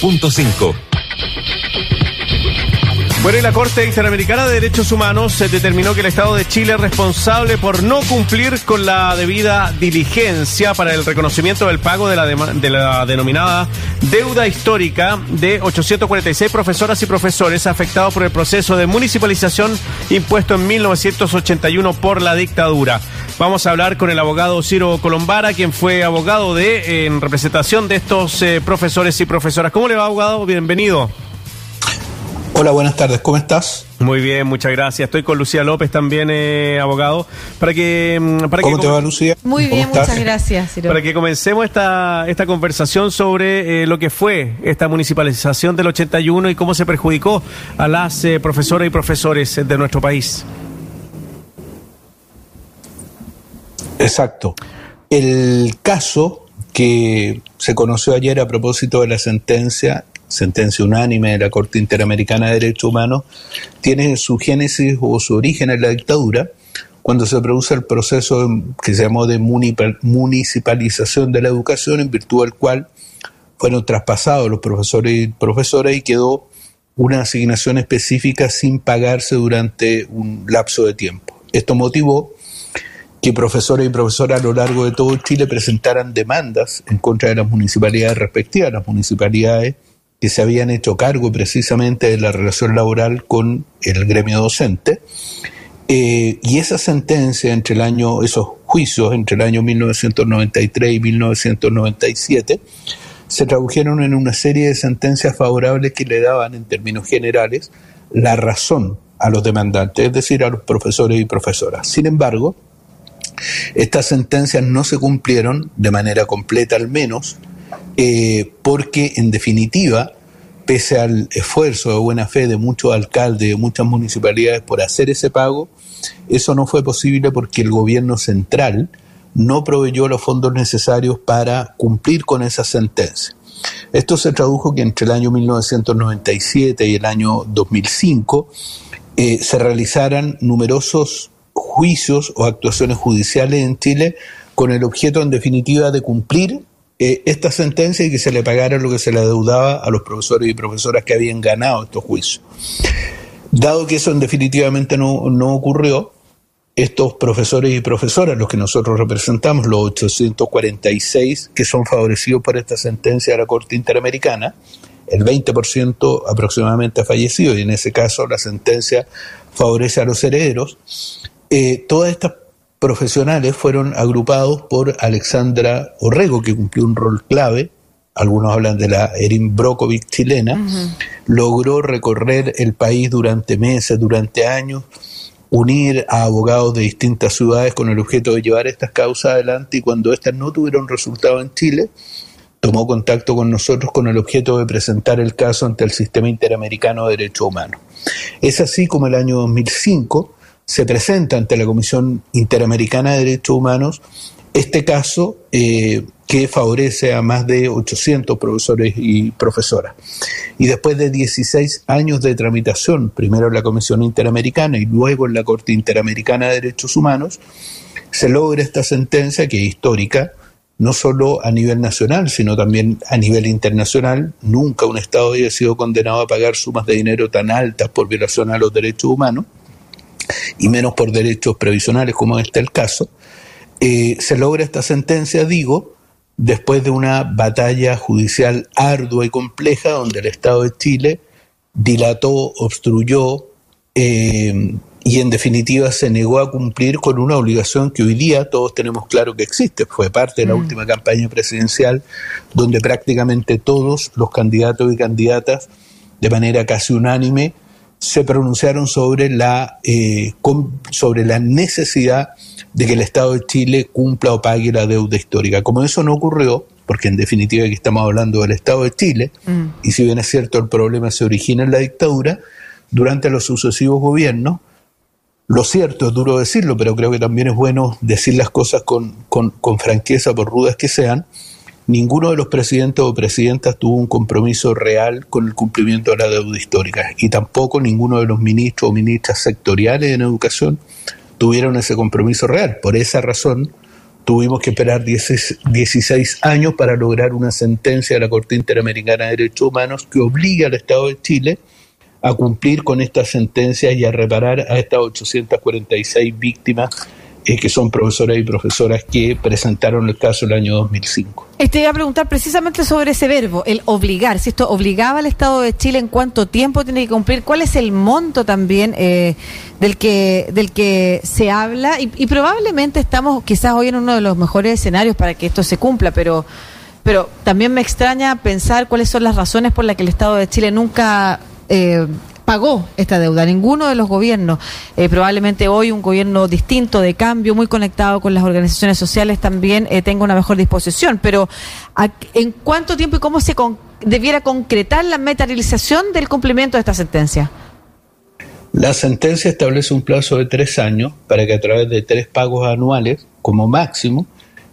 Punto 5. Bueno, y la Corte Interamericana de Derechos Humanos se determinó que el Estado de Chile es responsable por no cumplir con la debida diligencia para el reconocimiento del pago de la, de la denominada deuda histórica de 846 profesoras y profesores afectados por el proceso de municipalización impuesto en 1981 por la dictadura. Vamos a hablar con el abogado Ciro Colombara, quien fue abogado de en representación de estos eh, profesores y profesoras. ¿Cómo le va, abogado? Bienvenido. Hola, buenas tardes, ¿cómo estás? Muy bien, muchas gracias. Estoy con Lucía López también, eh, abogado. Para que, mm, para ¿Cómo te va, Lucía? Muy bien, muchas gracias. Para que comencemos esta, esta conversación sobre eh, lo que fue esta municipalización del 81 y cómo se perjudicó a las eh, profesoras y profesores de nuestro país. Exacto. El caso que se conoció ayer a propósito de la sentencia sentencia unánime de la Corte Interamericana de Derechos Humanos, tiene su génesis o su origen en la dictadura, cuando se produce el proceso que se llamó de municipalización de la educación, en virtud del cual fueron traspasados los profesores y profesoras y quedó una asignación específica sin pagarse durante un lapso de tiempo. Esto motivó que profesores y profesoras a lo largo de todo Chile presentaran demandas en contra de las municipalidades respectivas, las municipalidades que se habían hecho cargo precisamente de la relación laboral con el gremio docente. Eh, y esa sentencia entre el año, esos juicios entre el año 1993 y 1997, se tradujeron en una serie de sentencias favorables que le daban, en términos generales, la razón a los demandantes, es decir, a los profesores y profesoras. Sin embargo, estas sentencias no se cumplieron de manera completa al menos eh, porque en definitiva, pese al esfuerzo de buena fe de muchos alcaldes, de muchas municipalidades por hacer ese pago, eso no fue posible porque el gobierno central no proveyó los fondos necesarios para cumplir con esa sentencia. Esto se tradujo que entre el año 1997 y el año 2005 eh, se realizaran numerosos juicios o actuaciones judiciales en Chile con el objeto en definitiva de cumplir eh, esta sentencia y que se le pagara lo que se le adeudaba a los profesores y profesoras que habían ganado estos juicios. Dado que eso en definitivamente no, no ocurrió, estos profesores y profesoras, los que nosotros representamos, los 846 que son favorecidos por esta sentencia de la Corte Interamericana, el 20% aproximadamente ha fallecido y en ese caso la sentencia favorece a los herederos. Eh, todas estas profesionales fueron agrupados por Alexandra Orrego, que cumplió un rol clave, algunos hablan de la Erin Brokovic chilena, logró recorrer el país durante meses, durante años, unir a abogados de distintas ciudades con el objeto de llevar estas causas adelante. Y cuando éstas no tuvieron resultado en Chile, tomó contacto con nosotros con el objeto de presentar el caso ante el Sistema Interamericano de Derechos Humanos. Es así como el año 2005 se presenta ante la Comisión Interamericana de Derechos Humanos este caso eh, que favorece a más de 800 profesores y profesoras. Y después de 16 años de tramitación, primero en la Comisión Interamericana y luego en la Corte Interamericana de Derechos Humanos, se logra esta sentencia que es histórica, no solo a nivel nacional, sino también a nivel internacional. Nunca un Estado había sido condenado a pagar sumas de dinero tan altas por violación a los derechos humanos y menos por derechos previsionales como este el caso, eh, se logra esta sentencia, digo, después de una batalla judicial ardua y compleja donde el Estado de Chile dilató, obstruyó eh, y en definitiva se negó a cumplir con una obligación que hoy día todos tenemos claro que existe. Fue parte de la mm. última campaña presidencial donde prácticamente todos los candidatos y candidatas de manera casi unánime se pronunciaron sobre la, eh, sobre la necesidad de que el Estado de Chile cumpla o pague la deuda histórica. Como eso no ocurrió, porque en definitiva aquí estamos hablando del Estado de Chile, mm. y si bien es cierto el problema se origina en la dictadura, durante los sucesivos gobiernos, lo cierto es duro decirlo, pero creo que también es bueno decir las cosas con, con, con franqueza, por rudas que sean, ninguno de los presidentes o presidentas tuvo un compromiso real con el cumplimiento de la deuda histórica y tampoco ninguno de los ministros o ministras sectoriales en educación tuvieron ese compromiso real. Por esa razón, tuvimos que esperar 16 años para lograr una sentencia de la Corte Interamericana de Derechos Humanos que obliga al Estado de Chile a cumplir con esta sentencia y a reparar a estas 846 víctimas eh, que son profesoras y profesoras que presentaron el caso el año 2005. Te iba a preguntar precisamente sobre ese verbo, el obligar. Si esto obligaba al Estado de Chile, ¿en cuánto tiempo tiene que cumplir? ¿Cuál es el monto también eh, del que del que se habla? Y, y, probablemente estamos quizás hoy en uno de los mejores escenarios para que esto se cumpla, pero pero también me extraña pensar cuáles son las razones por las que el Estado de Chile nunca eh, pagó esta deuda, ninguno de los gobiernos. Eh, probablemente hoy un gobierno distinto, de cambio, muy conectado con las organizaciones sociales, también eh, tenga una mejor disposición. Pero, ¿en cuánto tiempo y cómo se debiera concretar la materialización del cumplimiento de esta sentencia? La sentencia establece un plazo de tres años para que a través de tres pagos anuales, como máximo,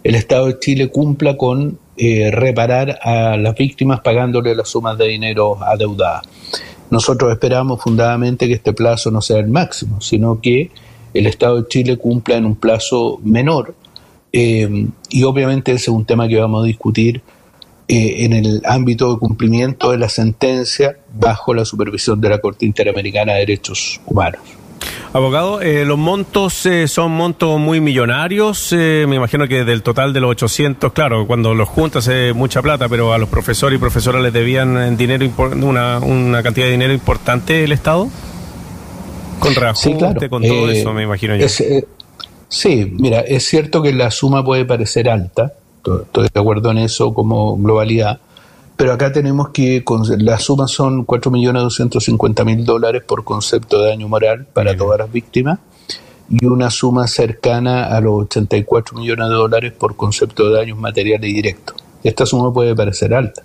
el Estado de Chile cumpla con eh, reparar a las víctimas pagándole las sumas de dinero adeudadas. Nosotros esperamos fundadamente que este plazo no sea el máximo, sino que el Estado de Chile cumpla en un plazo menor. Eh, y obviamente ese es un tema que vamos a discutir eh, en el ámbito de cumplimiento de la sentencia bajo la supervisión de la Corte Interamericana de Derechos Humanos. Abogado, eh, los montos eh, son montos muy millonarios. Eh, me imagino que del total de los 800, claro, cuando los juntas es mucha plata, pero a los profesores y profesoras les debían dinero una, una cantidad de dinero importante el Estado. Con reajuste, con todo eso, me imagino yo. sí, mira, es cierto que la suma puede parecer alta, estoy de acuerdo en eso como globalidad, pero acá tenemos que, las sumas son 4.250.000 dólares por concepto de daño moral para todas las víctimas y una suma cercana a los 84 millones de dólares por concepto de daños materiales directos. Esta suma puede parecer alta,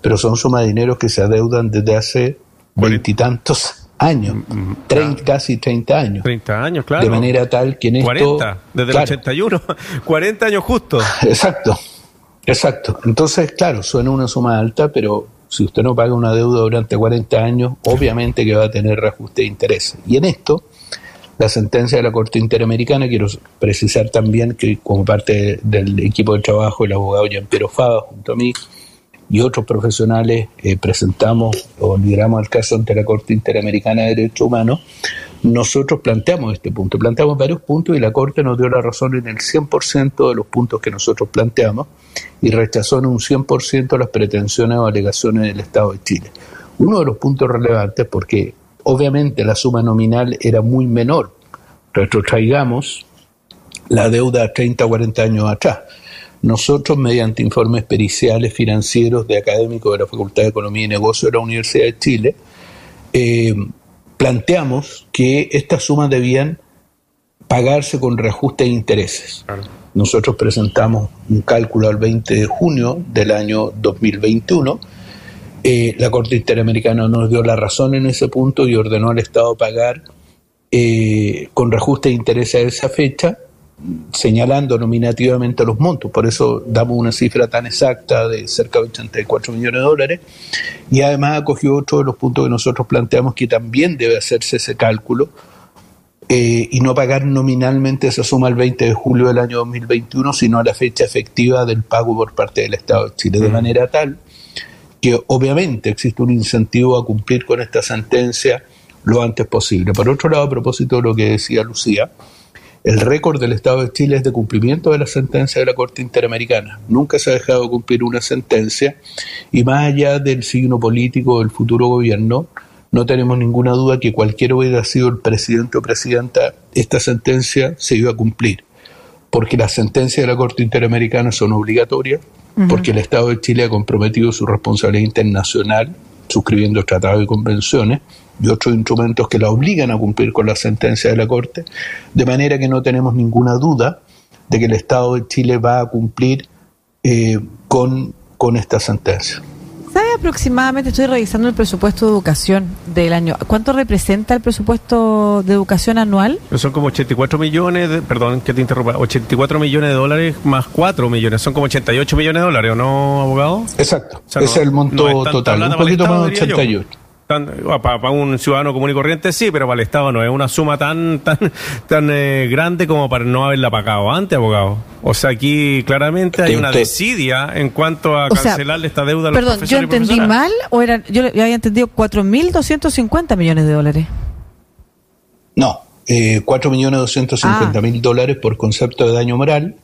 pero son sumas de dinero que se adeudan desde hace veintitantos años, mm, mm, casi 30 años. 30 años, claro. De manera tal que en esto... 40, desde el 81, 40 años justo. Exacto. Exacto. Entonces, claro, suena una suma alta, pero si usted no paga una deuda durante 40 años, obviamente que va a tener reajuste de interés. Y en esto, la sentencia de la Corte Interamericana, quiero precisar también que como parte del equipo de trabajo, el abogado Jean Piero Fava, junto a mí, y otros profesionales, eh, presentamos o lideramos el caso ante la Corte Interamericana de Derechos Humanos, nosotros planteamos este punto, planteamos varios puntos y la Corte nos dio la razón en el 100% de los puntos que nosotros planteamos y rechazó en un 100% las pretensiones o alegaciones del Estado de Chile. Uno de los puntos relevantes, porque obviamente la suma nominal era muy menor, retrotraigamos la deuda a 30 o 40 años atrás. Nosotros, mediante informes periciales financieros de académicos de la Facultad de Economía y Negocio de la Universidad de Chile, eh, planteamos que estas sumas debían pagarse con reajuste de intereses. Nosotros presentamos un cálculo al 20 de junio del año 2021. Eh, la Corte Interamericana nos dio la razón en ese punto y ordenó al Estado pagar eh, con reajuste de intereses a esa fecha señalando nominativamente los montos, por eso damos una cifra tan exacta de cerca de 84 millones de dólares, y además acogió otro de los puntos que nosotros planteamos que también debe hacerse ese cálculo eh, y no pagar nominalmente esa suma el 20 de julio del año 2021, sino a la fecha efectiva del pago por parte del Estado de Chile, de mm. manera tal que obviamente existe un incentivo a cumplir con esta sentencia lo antes posible. Por otro lado, a propósito de lo que decía Lucía, el récord del Estado de Chile es de cumplimiento de la sentencia de la Corte Interamericana. Nunca se ha dejado cumplir una sentencia y más allá del signo político del futuro gobierno, no tenemos ninguna duda que cualquiera hubiera sido el presidente o presidenta, esta sentencia se iba a cumplir. Porque las sentencias de la Corte Interamericana son obligatorias, porque el Estado de Chile ha comprometido su responsabilidad internacional suscribiendo tratados y convenciones, y otros instrumentos que la obligan a cumplir con la sentencia de la Corte, de manera que no tenemos ninguna duda de que el Estado de Chile va a cumplir eh, con, con esta sentencia. ¿Sabe aproximadamente, estoy revisando el presupuesto de educación del año, cuánto representa el presupuesto de educación anual? Son como 84 millones, de, perdón que te interrumpa, 84 millones de dólares más 4 millones, son como 88 millones de dólares, ¿o no, abogado? Exacto, es el monto total, un poquito más de 88. Para, un ciudadano común y corriente sí, pero para el Estado no es una suma tan tan tan eh, grande como para no haberla pagado antes, abogado. O sea, aquí claramente hay una desidia en cuanto a cancelarle esta deuda a los Perdón, ¿yo entendí mal o era, yo había entendido 4.250 millones de dólares? No, eh, 4.250.000 mil dólares por concepto de daño moral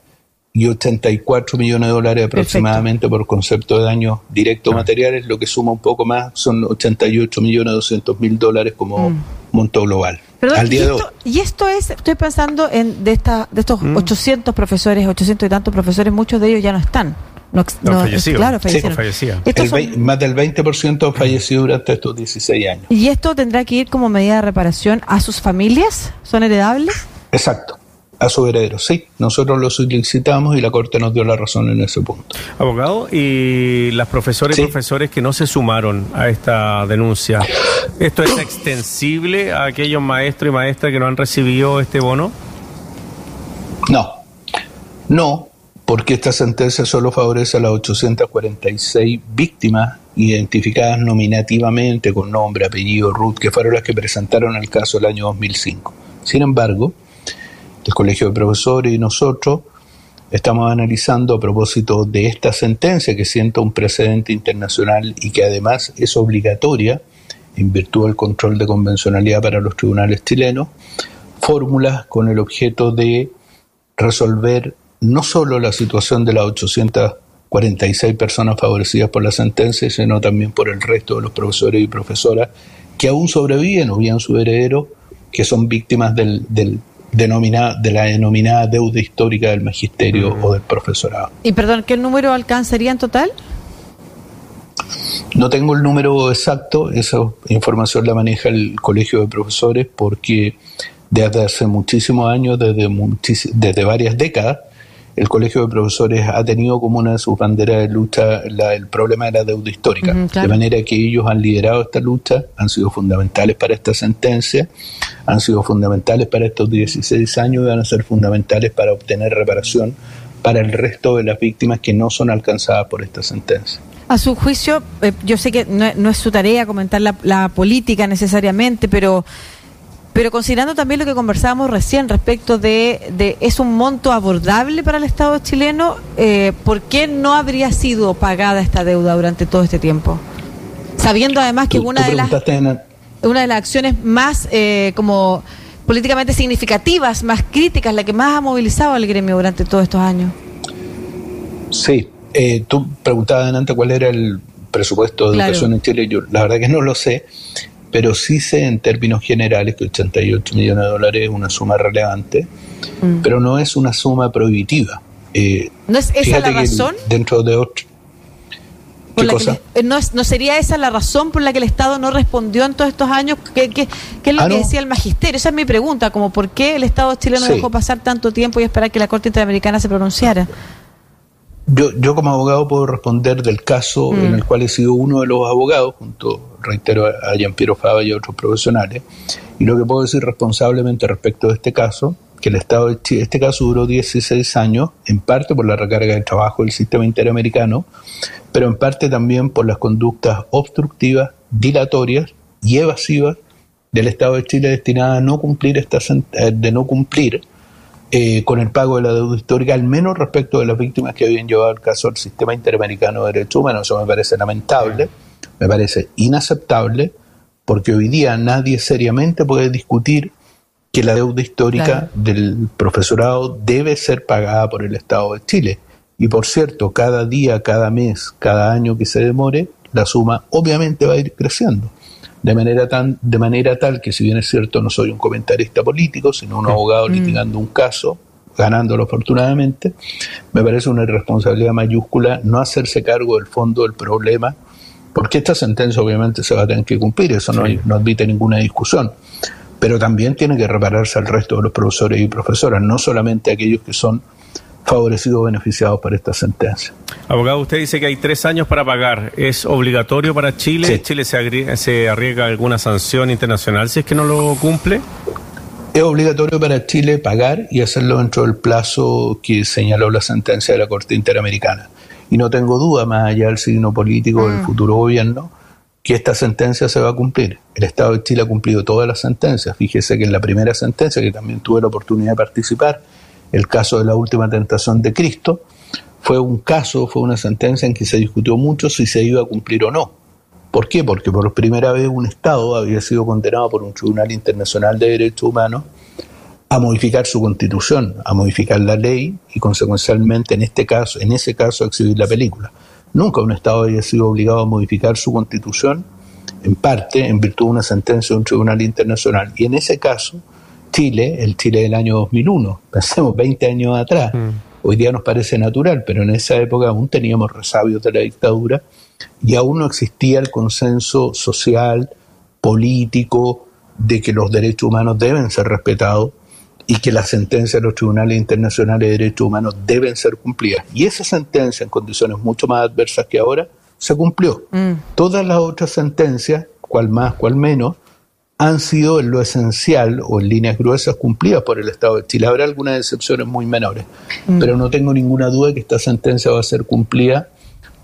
y 84 millones de dólares aproximadamente por concepto de daño directo material, es lo que suma un poco más, son 88 millones 200 mil dólares como mm. monto global. al día y, esto, de hoy. y esto es, estoy pensando en de, esta, de estos 800 mm. profesores, 800 y tantos profesores, muchos de ellos ya no están. No, no, Claro, fallecieron. más del 20% han fallecido durante estos 16 años. ¿Y esto tendrá que ir como medida de reparación a sus familias? ¿Son heredables? Exacto a su heredero. Sí, nosotros lo solicitamos y la Corte nos dio la razón en ese punto. Abogado, y las profesoras y profesores que no se sumaron a esta denuncia, ¿esto es extensible a aquellos maestros y maestras que no han recibido este bono? No, no, porque esta sentencia solo favorece a las 846 víctimas identificadas nominativamente con nombre, apellido, RUT, que fueron las que presentaron el caso el año 2005. Sin embargo, Colegio de Profesores y nosotros estamos analizando a propósito de esta sentencia que sienta un precedente internacional y que además es obligatoria en virtud del control de convencionalidad para los tribunales chilenos, fórmulas con el objeto de resolver no solo la situación de las 846 personas favorecidas por la sentencia, sino también por el resto de los profesores y profesoras que aún sobreviven o bien su heredero, que son víctimas del, del, denominada, de la denominada deuda histórica del magisterio o del profesorado. Y perdón, ¿qué número alcanzaría en total? No tengo el número exacto, esa información la maneja el Colegio de Profesores porque desde hace muchísimos años, desde, desde varias décadas, el Colegio de Profesores ha tenido como una de sus banderas de lucha el problema de la deuda histórica. De manera que ellos han liderado esta lucha, han sido fundamentales para esta sentencia, han sido fundamentales para estos 16 años y van a ser fundamentales para obtener reparación para el resto de las víctimas que no son alcanzadas por esta sentencia. A su juicio, eh, yo sé que no, es su tarea comentar la política necesariamente, pero pero considerando también lo que conversábamos recién respecto de, es un monto abordable para el Estado chileno, eh, ¿por qué no habría sido pagada esta deuda durante todo este tiempo? Sabiendo además que una de las una de las acciones más eh, como políticamente significativas, más críticas, la que más ha movilizado al gremio durante todos estos años. Sí, eh, tú preguntabas antes cuál era el presupuesto de educación en Chile. Yo la verdad que no lo sé, pero sí sé en términos generales que 88 millones de dólares es una suma relevante, mm. pero no es una suma prohibitiva. Eh, ¿No es esa la razón? Dentro de otro. Eh, no, ¿No, sería esa la razón por la que el Estado no respondió en todos estos años? ¿Qué, qué, es lo ah, que decía el magisterio? Esa es mi pregunta, como por qué el Estado chileno dejó pasar tanto tiempo y esperar que la Corte Interamericana se pronunciara. Yo, yo como abogado puedo responder del caso en mm. el cual he sido uno de los abogados, junto, reitero, a Jean-Pierre Fava y a otros profesionales, y lo que puedo decir responsablemente respecto de este caso, que el Estado de Chile, este caso duró 16 años, en parte por la recarga de trabajo del sistema interamericano, pero en parte también por las conductas obstructivas, dilatorias y evasivas del Estado de Chile destinadas a no cumplir esta, eh, de no cumplir eh, con el pago de la deuda histórica, al menos respecto de las víctimas que habían llevado el caso al sistema interamericano de derechos humanos. Eso me parece lamentable, me parece inaceptable, porque hoy día nadie seriamente puede discutir que la deuda histórica del profesorado debe ser pagada por el Estado de Chile. Y por cierto, cada día, cada mes, cada año que se demore, la suma obviamente va a ir creciendo de manera, tan, de manera tal que si bien es cierto no soy un comentarista político, sino un abogado mm. litigando un caso, ganándolo afortunadamente, me parece una irresponsabilidad mayúscula no hacerse cargo del fondo del problema, porque esta sentencia obviamente se va a tener que cumplir, eso no, no admite ninguna discusión, pero también tiene que repararse al resto de los profesores y profesoras, no solamente aquellos que son favorecidos o beneficiados por esta sentencia. Abogado, usted dice que hay tres años para pagar. ¿Es obligatorio para Chile? ¿Chile se, se arriesga alguna sanción internacional si es que no lo cumple? Es obligatorio para Chile pagar y hacerlo dentro del plazo que señaló la sentencia de la Corte Interamericana. Y no tengo duda, más allá del signo político del mm. futuro gobierno, que esta sentencia se va a cumplir. El Estado de Chile ha cumplido todas las sentencias. Fíjese que en la primera sentencia, que también tuve la oportunidad de participar, el caso de la última tentación de Cristo, fue un caso, fue una sentencia en que se discutió mucho si se iba a cumplir o no. ¿Por qué? Porque por primera vez un Estado había sido condenado por un Tribunal Internacional de Derechos Humanos a modificar su constitución, a modificar la ley y consecuencialmente en este caso, en ese caso, a exhibir la película. Nunca un Estado había sido obligado a modificar su constitución, en parte en virtud de una sentencia de un tribunal internacional. Y en ese caso, Chile, el Chile del año 2001, pensemos 20 años atrás, mm. hoy día nos parece natural, pero en esa época aún teníamos resabios de la dictadura y aún no existía el consenso social, político, de que los derechos humanos deben ser respetados y que las sentencias de los tribunales internacionales de derechos humanos deben ser cumplidas. Y esa sentencia, en condiciones mucho más adversas que ahora, se cumplió. Mm. Todas las otras sentencias, cual más, cual menos, han sido en lo esencial o en líneas gruesas cumplidas por el Estado de Chile. Habrá algunas excepciones muy menores, mm. pero no tengo ninguna duda de que esta sentencia va a ser cumplida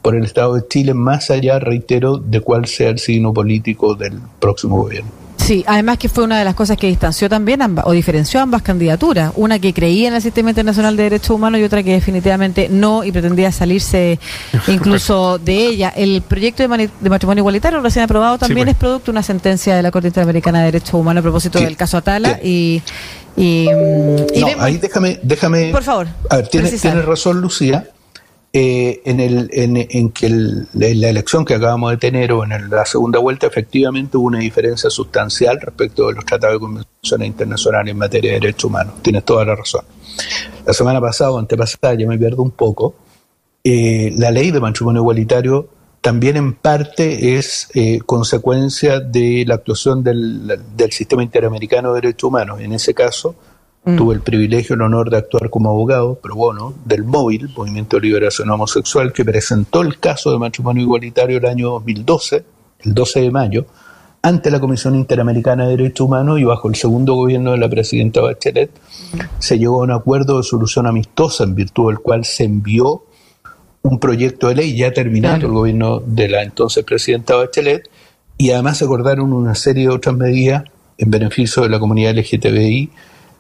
por el Estado de Chile, más allá, reitero, de cuál sea el signo político del próximo gobierno. Sí, además que fue una de las cosas que distanció también o diferenció ambas candidaturas. Una que creía en el sistema internacional de derechos humanos y otra que definitivamente no y pretendía salirse incluso de ella. El proyecto de, matrimonio igualitario recién aprobado también pues. es producto de una sentencia de la Corte Interamericana de Derechos Humanos a propósito del caso Atala y, y, no, ahí déjame, déjame. Por favor. A ver, tiene, tiene razón Lucía eh, en, el, en, que la elección que acabamos de tener o en la segunda vuelta efectivamente hubo una diferencia sustancial respecto de los tratados de convenciones internacionales en materia de derechos humanos. Tienes toda la razón. La semana pasada o antepasada, ya me pierdo un poco, eh, la ley de matrimonio igualitario también en parte es eh, consecuencia de la actuación del sistema interamericano de derechos humanos. En ese caso, Mm. Tuve el privilegio, el honor de actuar como abogado, pero bueno, del móvil, Movimiento de Liberación Homosexual, que presentó el caso de matrimonio igualitario el año 2012, el 12 de mayo, ante la Comisión Interamericana de Derechos Humanos y bajo el segundo gobierno de la presidenta Bachelet, se llegó a un acuerdo de solución amistosa en virtud del cual se envió un proyecto de ley ya terminado el gobierno de la entonces presidenta Bachelet y además acordaron una serie de otras medidas en beneficio de la comunidad LGTBI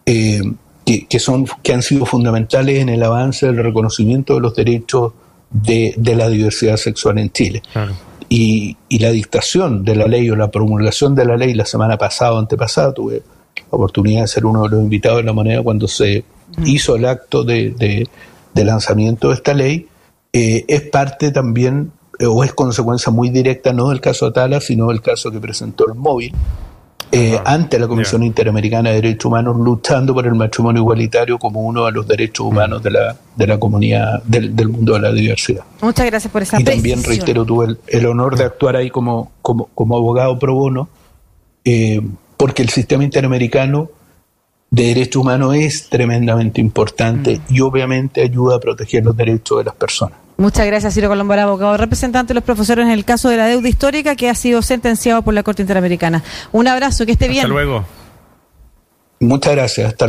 eh, que, son, que han sido fundamentales en el avance del reconocimiento de los derechos de, la diversidad sexual en Chile. Y, la dictación de la ley o la promulgación de la ley la semana pasada o antepasada, tuve la oportunidad de ser uno de los invitados de la moneda cuando se hizo el acto de, lanzamiento de esta ley, eh, es parte también eh, o es consecuencia muy directa no del caso Atala, sino del caso que presentó el móvil, eh, ante la Comisión Interamericana de Derechos Humanos luchando por el matrimonio igualitario como uno de los derechos humanos de la, de la comunidad del, mundo de la diversidad. Muchas gracias por esa Y también reitero, tuve el, honor de actuar ahí como, como, como abogado pro bono, eh, porque el sistema interamericano de derechos humanos es tremendamente importante mm. y obviamente ayuda a proteger los derechos de las personas. Muchas gracias, Ciro Colombo, abogado representante de los profesores en el caso de la deuda histórica que ha sido sentenciado por la Corte Interamericana. Un abrazo, que esté bien. Hasta luego. Muchas gracias. Hasta